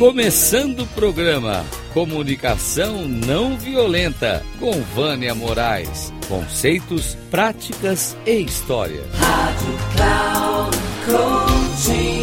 Começando o programa Comunicação Não Violenta com Vânia Moraes. Conceitos, práticas e história. Rádio Cloud Coaching.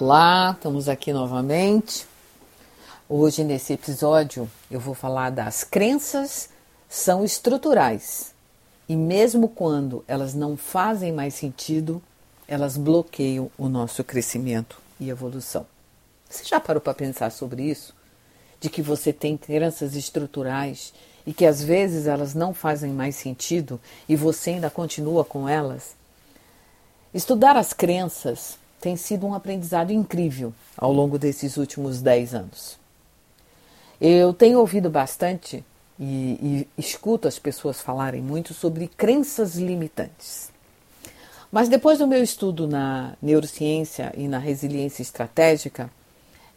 Olá, estamos aqui novamente. Hoje, nesse episódio, eu vou falar das crenças são estruturais e, mesmo quando elas não fazem mais sentido, elas bloqueiam o nosso crescimento e evolução. Você já parou para pensar sobre isso? De que você tem crenças estruturais e que às vezes elas não fazem mais sentido e você ainda continua com elas? Estudar as crenças tem sido um aprendizado incrível ao longo desses últimos 10 anos. Eu tenho ouvido bastante e, e escuto as pessoas falarem muito sobre crenças limitantes. Mas depois do meu estudo na neurociência e na resiliência estratégica,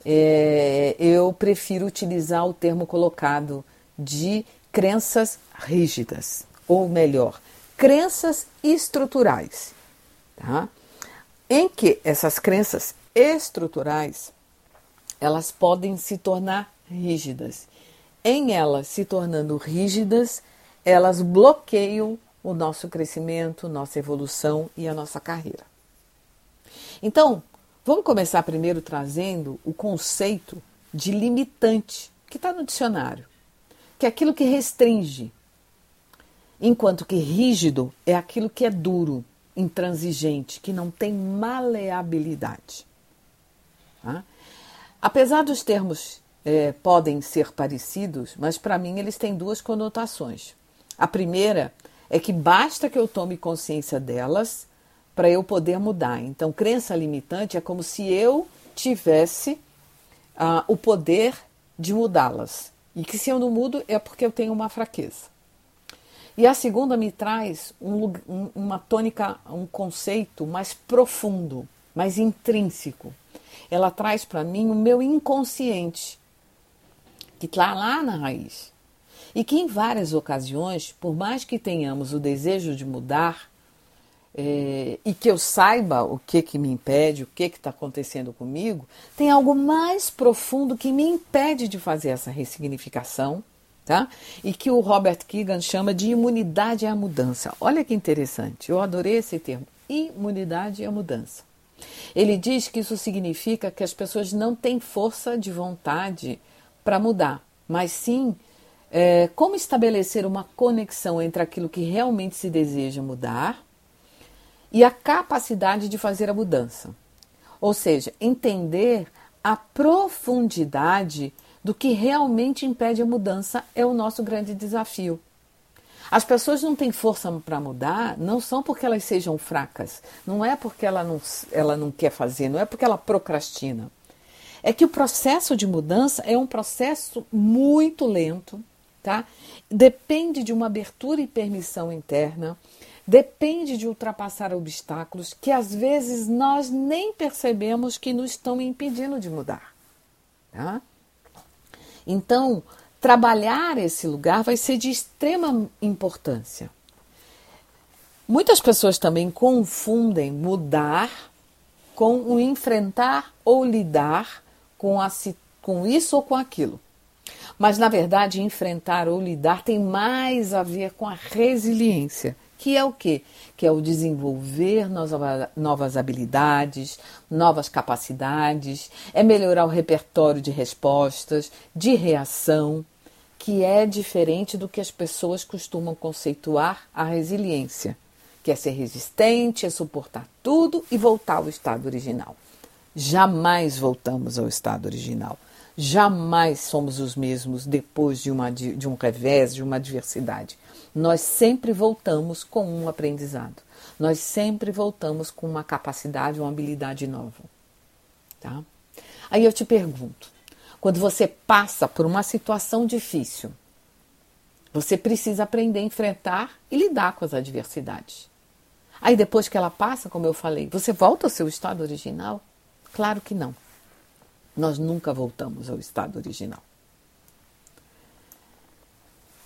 é, eu prefiro utilizar o termo colocado de crenças rígidas, ou melhor, crenças estruturais. Tá? em que essas crenças estruturais elas podem se tornar rígidas. Em elas se tornando rígidas, elas bloqueiam o nosso crescimento, nossa evolução e a nossa carreira. Então, vamos começar primeiro trazendo o conceito de limitante, que está no dicionário, que é aquilo que restringe, enquanto que rígido é aquilo que é duro, intransigente, que não tem maleabilidade. Tá? Apesar dos termos é, podem ser parecidos, mas para mim eles têm duas conotações. A primeira é que basta que eu tome consciência delas para eu poder mudar. Então, crença limitante é como se eu tivesse ah, o poder de mudá-las. E que se eu não mudo é porque eu tenho uma fraqueza. E a segunda me traz um, um, uma tônica, um conceito mais profundo, mais intrínseco. Ela traz para mim o meu inconsciente, que está lá na raiz. E que em várias ocasiões, por mais que tenhamos o desejo de mudar, é, e que eu saiba o que, que me impede, o que está acontecendo comigo, tem algo mais profundo que me impede de fazer essa ressignificação tá? E que o Robert Keegan chama de imunidade à mudança. Olha que interessante, eu adorei esse termo, imunidade à mudança. Ele diz que isso significa que as pessoas não têm força de vontade para mudar, mas sim é, como estabelecer uma conexão entre aquilo que realmente se deseja mudar e a capacidade de fazer a mudança. Ou seja, entender a profundidade do que realmente impede a mudança é o nosso grande desafio. As pessoas não têm força para mudar, não são porque elas sejam fracas, não é porque ela não, ela não quer fazer, não é porque ela procrastina. É que o processo de mudança é um processo muito lento, tá? Depende de uma abertura e permissão interna, depende de ultrapassar obstáculos que às vezes nós nem percebemos que nos estão impedindo de mudar, tá? Então, trabalhar esse lugar vai ser de extrema importância. Muitas pessoas também confundem mudar com o enfrentar ou lidar com, a, com isso ou com aquilo. Mas, na verdade, enfrentar ou lidar tem mais a ver com a resiliência, que é o quê? Que é o desenvolver novas habilidades, novas capacidades, é melhorar o repertório de respostas, de reação, que é diferente do que as pessoas costumam conceituar a resiliência, que é ser resistente, é suportar tudo e voltar ao estado original. Jamais voltamos ao estado original. Jamais somos os mesmos depois de, uma, de um revés, de uma adversidade nós sempre voltamos com um aprendizado. Nós sempre voltamos com uma capacidade, uma habilidade nova. Tá? Aí eu te pergunto: quando você passa por uma situação difícil, você precisa aprender a enfrentar e lidar com as adversidades. Aí depois que ela passa, como eu falei, você volta ao seu estado original? Claro que não. Nós nunca voltamos ao estado original.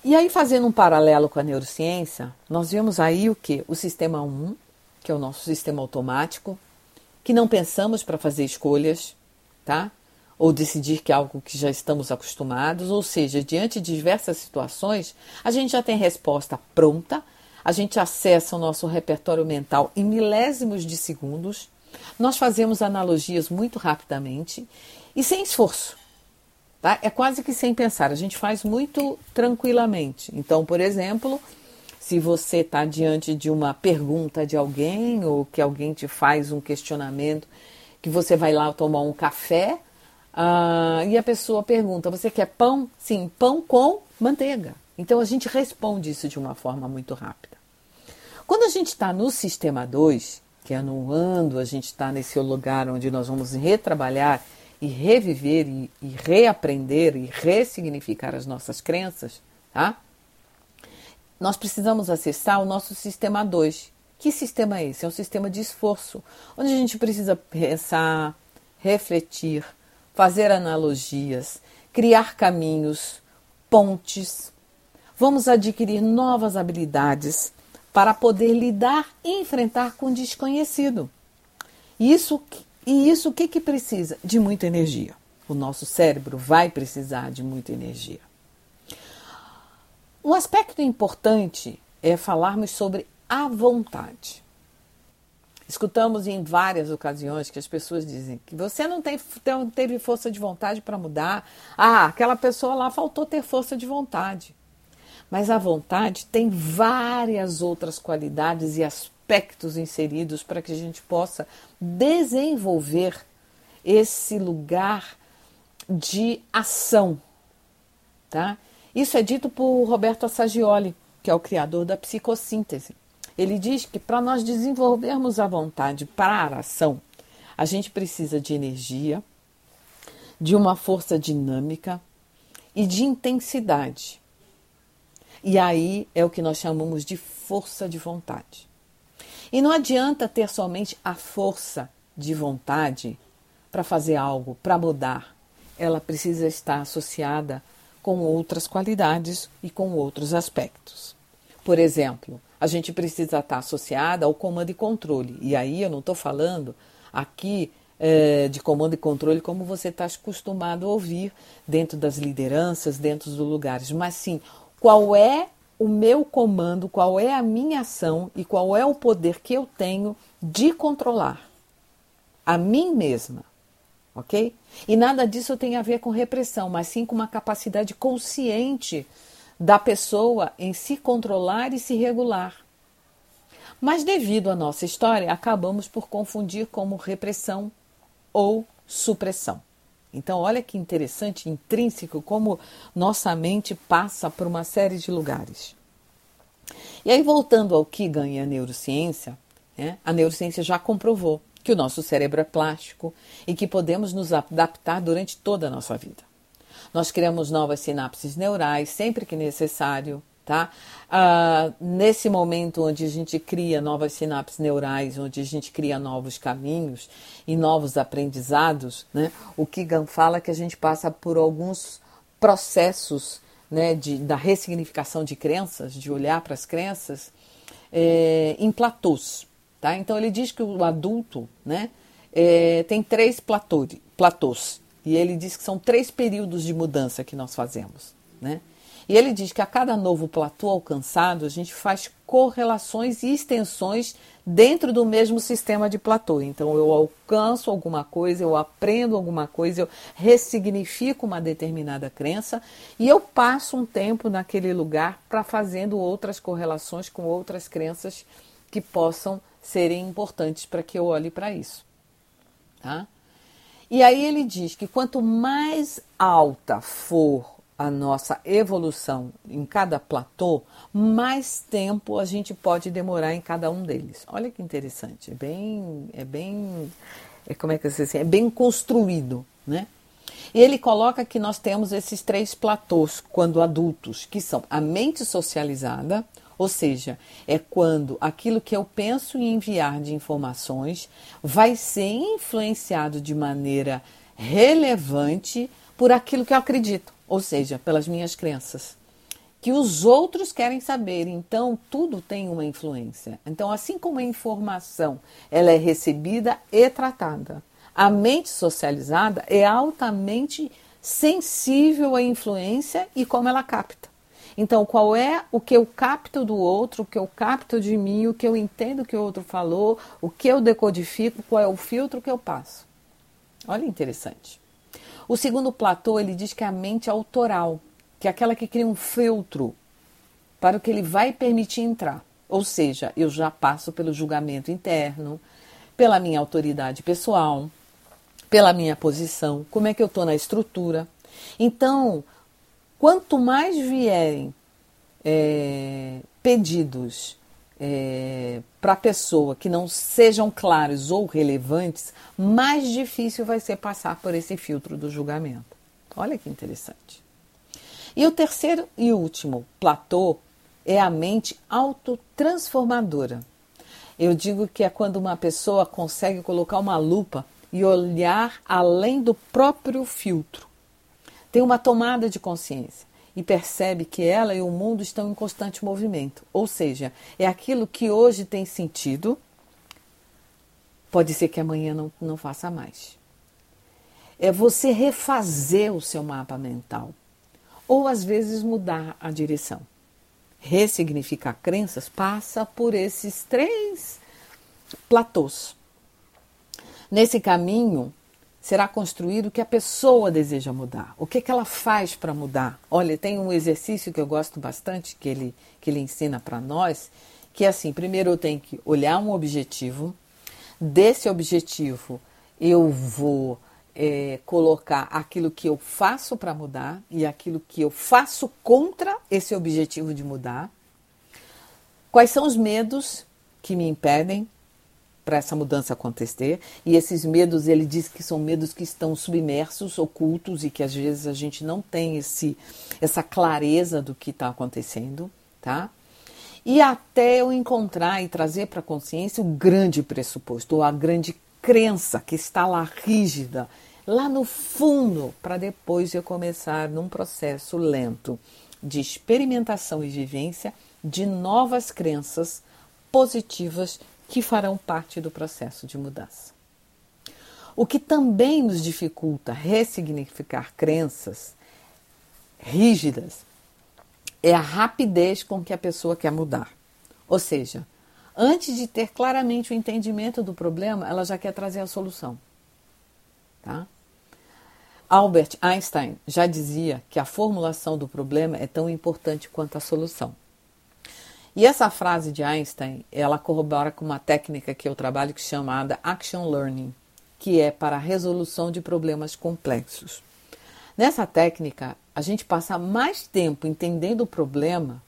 E aí, fazendo um paralelo com a neurociência, nós vimos aí o que? O sistema 1, que é o nosso sistema automático, que não pensamos para fazer escolhas, tá? Ou decidir que é algo que já estamos acostumados, ou seja, diante de diversas situações, a gente já tem resposta pronta, a gente acessa o nosso repertório mental em milésimos de segundos, nós fazemos analogias muito rapidamente e sem esforço. Tá? É quase que sem pensar, a gente faz muito tranquilamente. Então, por exemplo, se você está diante de uma pergunta de alguém ou que alguém te faz um questionamento, que você vai lá tomar um café uh, e a pessoa pergunta: Você quer pão? Sim, pão com manteiga. Então a gente responde isso de uma forma muito rápida. Quando a gente está no sistema 2, que é no ando, a gente está nesse lugar onde nós vamos retrabalhar e reviver e, e reaprender e ressignificar as nossas crenças, tá? nós precisamos acessar o nosso sistema 2. Que sistema é esse? É um sistema de esforço, onde a gente precisa pensar, refletir, fazer analogias, criar caminhos, pontes. Vamos adquirir novas habilidades para poder lidar e enfrentar com o desconhecido. Isso, e isso o que, que precisa? De muita energia. O nosso cérebro vai precisar de muita energia. Um aspecto importante é falarmos sobre a vontade. Escutamos em várias ocasiões que as pessoas dizem que você não, tem, teve força de vontade para mudar. Ah, aquela pessoa lá faltou ter força de vontade. Mas a vontade tem várias outras qualidades e aspectos inseridos para que a gente possa desenvolver esse lugar de ação, tá? Isso é dito por Roberto Assagioli, que é o criador da psicossíntese. Ele diz que para nós desenvolvermos a vontade para a ação, a gente precisa de energia, de uma força dinâmica e de intensidade. E aí é o que nós chamamos de força de vontade. E não adianta ter somente a força de vontade para fazer algo, para mudar. Ela precisa estar associada com outras qualidades e com outros aspectos. Por exemplo, a gente precisa estar associada ao comando e controle. E aí eu não estou falando aqui é, de comando e controle como você está acostumado a ouvir dentro das lideranças, dentro dos lugares, mas sim qual é o meu comando, qual é a minha ação e qual é o poder que eu tenho de controlar a mim mesma ok? E nada disso tem a ver com repressão, mas sim com uma capacidade consciente da pessoa em se controlar e se regular. Mas devido à nossa história, acabamos por confundir como repressão ou supressão. Então, olha que interessante, intrínseco, como nossa mente passa por uma série de lugares. E aí, voltando ao que ganha a neurociência, né, a neurociência já comprovou que o nosso cérebro é plástico e que podemos nos adaptar durante toda a nossa vida. Nós criamos novas sinapses neurais sempre que necessário, tá? Ah, nesse momento onde a gente cria novas sinapses neurais, onde a gente cria novos caminhos e novos aprendizados, né? O Kigan fala que a gente passa por alguns processos, né, de, da ressignificação de crenças, de olhar para as crenças, é, em platôs. Tá? Então ele diz que o adulto né, é, tem três platôs. E ele diz que são três períodos de mudança que nós fazemos. Né? E ele diz que a cada novo platô alcançado, a gente faz correlações e extensões dentro do mesmo sistema de platô. Então, eu alcanço alguma coisa, eu aprendo alguma coisa, eu ressignifico uma determinada crença e eu passo um tempo naquele lugar para fazendo outras correlações com outras crenças que possam serem importantes para que eu olhe para isso. Tá? E aí ele diz que quanto mais alta for a nossa evolução em cada platô, mais tempo a gente pode demorar em cada um deles. Olha que interessante, é bem, é bem, é como é que se é bem construído, né? E ele coloca que nós temos esses três platôs quando adultos, que são a mente socializada, ou seja, é quando aquilo que eu penso em enviar de informações vai ser influenciado de maneira relevante por aquilo que eu acredito, ou seja, pelas minhas crenças. que os outros querem saber. Então, tudo tem uma influência. Então, assim como a informação ela é recebida e tratada, a mente socializada é altamente sensível à influência e como ela capta. Então, qual é o que eu capto do outro, o que eu capto de mim, o que eu entendo que o outro falou, o que eu decodifico, qual é o filtro que eu passo? Olha interessante. O segundo platô, ele diz que é a mente autoral, que é aquela que cria um filtro para o que ele vai permitir entrar. Ou seja, eu já passo pelo julgamento interno, pela minha autoridade pessoal, pela minha posição, como é que eu estou na estrutura. Então, quanto mais vierem é, pedidos é, para a pessoa que não sejam claros ou relevantes, mais difícil vai ser passar por esse filtro do julgamento. Olha que interessante. E o terceiro e último platô é a mente autotransformadora. Eu digo que é quando uma pessoa consegue colocar uma lupa e olhar além do próprio filtro. Tem uma tomada de consciência e percebe que ela e o mundo estão em constante movimento. Ou seja, é aquilo que hoje tem sentido, pode ser que amanhã não, não faça mais. É você refazer o seu mapa mental. Ou às vezes mudar a direção. Ressignificar crenças passa por esses três platôs. Nesse caminho, será construído o que a pessoa deseja mudar, o que, que ela faz para mudar. Olha, tem um exercício que eu gosto bastante que ele, que ele ensina para nós, que é assim: primeiro eu tenho que olhar um objetivo, desse objetivo eu vou é, colocar aquilo que eu faço para mudar e aquilo que eu faço contra esse objetivo de mudar. Quais são os medos que me impedem para essa mudança acontecer. E esses medos, ele diz que são medos que estão submersos, ocultos e que às vezes a gente não tem esse, essa clareza do que está acontecendo, tá? E até eu encontrar e trazer para a consciência o grande pressuposto, ou a grande crença que está lá rígida, lá no fundo, para depois eu começar num processo lento de experimentação e vivência de novas crenças positivas que farão parte do processo de mudança. O que também nos dificulta ressignificar crenças rígidas é a rapidez com que a pessoa quer mudar. Ou seja, antes de ter claramente o entendimento do problema, ela já quer trazer a solução. Tá? Albert Einstein já dizia que a formulação do problema é tão importante quanto a solução. E essa frase de Einstein, ela corrobora com uma técnica que eu trabalho que chamada Action Learning, que é para a resolução de problemas complexos. Nessa técnica, a gente passa mais tempo entendendo o problema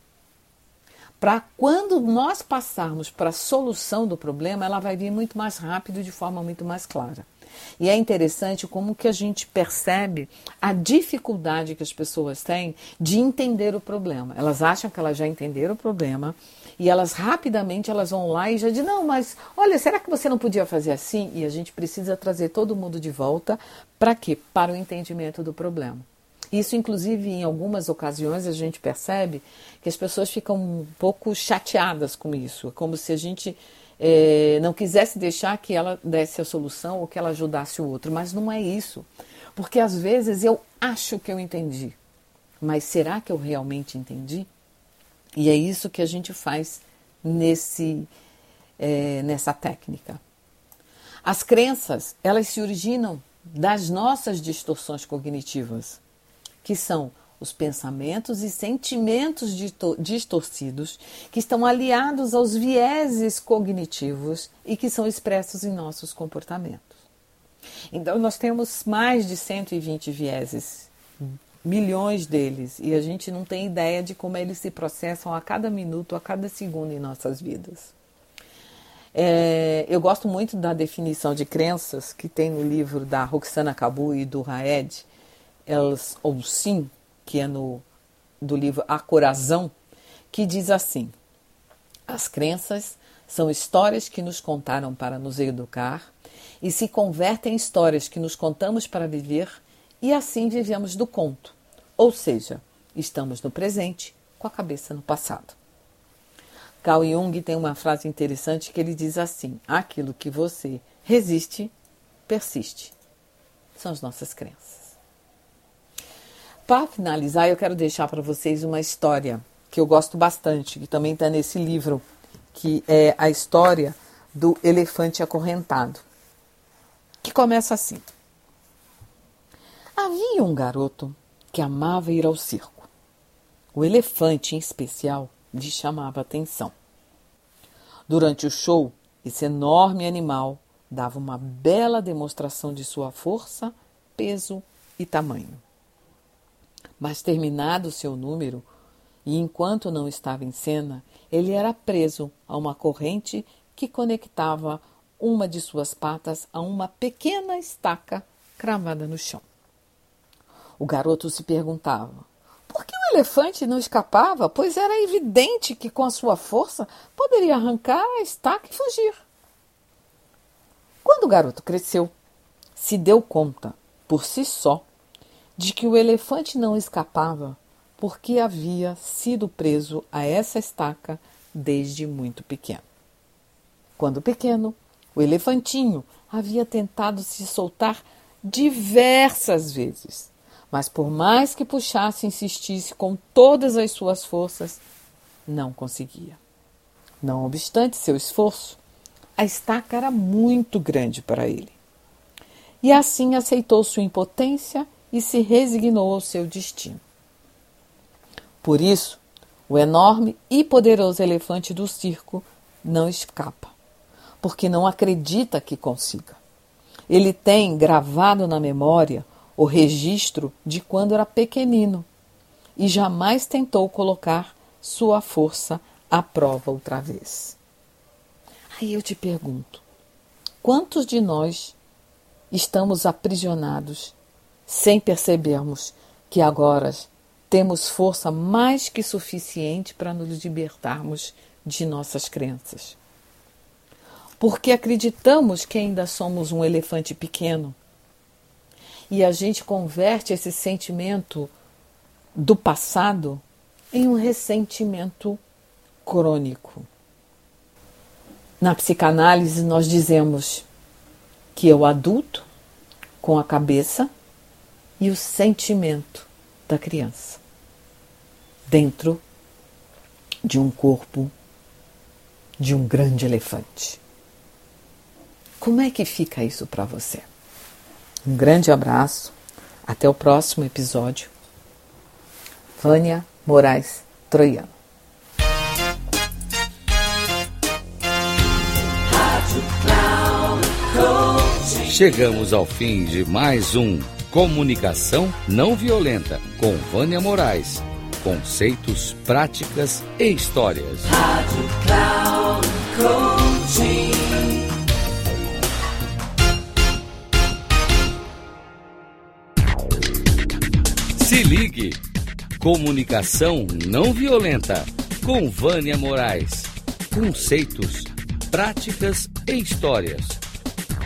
para quando nós passarmos para a solução do problema, ela vai vir muito mais rápido e de forma muito mais clara. E é interessante como que a gente percebe a dificuldade que as pessoas têm de entender o problema. Elas acham que elas já entenderam o problema e elas rapidamente elas vão lá e já dizem, não, mas olha, será que você não podia fazer assim? E a gente precisa trazer todo mundo de volta para quê? Para o entendimento do problema. Isso, inclusive, em algumas ocasiões a gente percebe que as pessoas ficam um pouco chateadas com isso, como se a gente é, não quisesse deixar que ela desse a solução ou que ela ajudasse o outro. Mas não é isso. Porque às vezes eu acho que eu entendi. Mas será que eu realmente entendi? E é isso que a gente faz nesse, é, nessa técnica. As crenças, elas se originam das nossas distorções cognitivas, que são os pensamentos e sentimentos distorcidos que estão aliados aos vieses cognitivos e que são expressos em nossos comportamentos. Então, nós temos mais de 120 vieses, milhões deles, e a gente não tem ideia de como eles se processam a cada minuto, a cada segundo em nossas vidas. É, eu gosto muito da definição de crenças que tem no livro da Roxana Cabu e do Raed, elas ou sim, que é no do livro A Corazão, que diz assim: As crenças são histórias que nos contaram para nos educar e se convertem em histórias que nos contamos para viver e assim vivemos do conto. Ou seja, estamos no presente com a cabeça no passado. Carl Jung tem uma frase interessante que ele diz assim: aquilo que você resiste, persiste. São as nossas crenças. Para finalizar, eu quero deixar para vocês uma história que eu gosto bastante, que também está nesse livro, que é a história do elefante acorrentado, que começa assim. Havia um garoto que amava ir ao circo. O elefante, em especial, lhe chamava atenção. Durante o show, esse enorme animal dava uma bela demonstração de sua força, peso e tamanho. Mas terminado o seu número, e enquanto não estava em cena, ele era preso a uma corrente que conectava uma de suas patas a uma pequena estaca cravada no chão. O garoto se perguntava: por que o elefante não escapava? Pois era evidente que com a sua força poderia arrancar a estaca e fugir. Quando o garoto cresceu, se deu conta, por si só, de que o elefante não escapava porque havia sido preso a essa estaca desde muito pequeno. Quando pequeno, o elefantinho havia tentado se soltar diversas vezes, mas por mais que puxasse e insistisse com todas as suas forças, não conseguia. Não obstante seu esforço, a estaca era muito grande para ele. E assim aceitou sua impotência e se resignou ao seu destino. Por isso, o enorme e poderoso elefante do circo não escapa, porque não acredita que consiga. Ele tem gravado na memória o registro de quando era pequenino e jamais tentou colocar sua força à prova outra vez. Aí eu te pergunto: quantos de nós estamos aprisionados sem percebermos que agora temos força mais que suficiente para nos libertarmos de nossas crenças. Porque acreditamos que ainda somos um elefante pequeno. E a gente converte esse sentimento do passado em um ressentimento crônico. Na psicanálise, nós dizemos que o adulto com a cabeça e o sentimento da criança dentro de um corpo de um grande elefante. Como é que fica isso para você? Um grande abraço, até o próximo episódio. Vânia Moraes Troiano. Chegamos ao fim de mais um Comunicação Não Violenta com Vânia Moraes conceitos, práticas e histórias. Rádio Cloud Coaching. Se ligue. Comunicação não violenta com Vânia Moraes. Conceitos, práticas e histórias.